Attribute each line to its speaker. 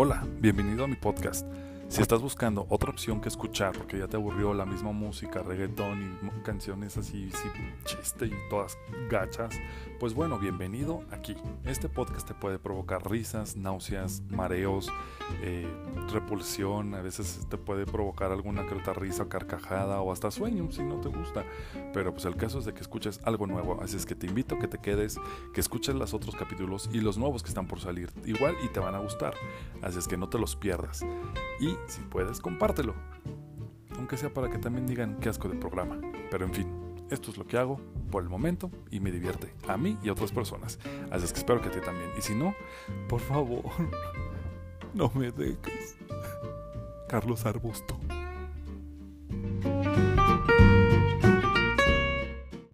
Speaker 1: Hola, bienvenido a mi podcast. Si estás buscando otra opción que escuchar porque ya te aburrió la misma música, reggaetón y canciones así, chiste y todas gachas, pues bueno, bienvenido aquí. Este podcast te puede provocar risas, náuseas, mareos, eh, repulsión, a veces te puede provocar alguna que otra risa, carcajada o hasta sueño si no te gusta. Pero pues el caso es de que escuches algo nuevo, así es que te invito a que te quedes, que escuches los otros capítulos y los nuevos que están por salir igual y te van a gustar. Así es que no te los pierdas. Y si puedes, compártelo. Aunque sea para que también digan qué asco de programa. Pero en fin, esto es lo que hago por el momento y me divierte a mí y a otras personas. Así es que espero que a ti también. Y si no, por favor, no me dejes. Carlos Arbusto.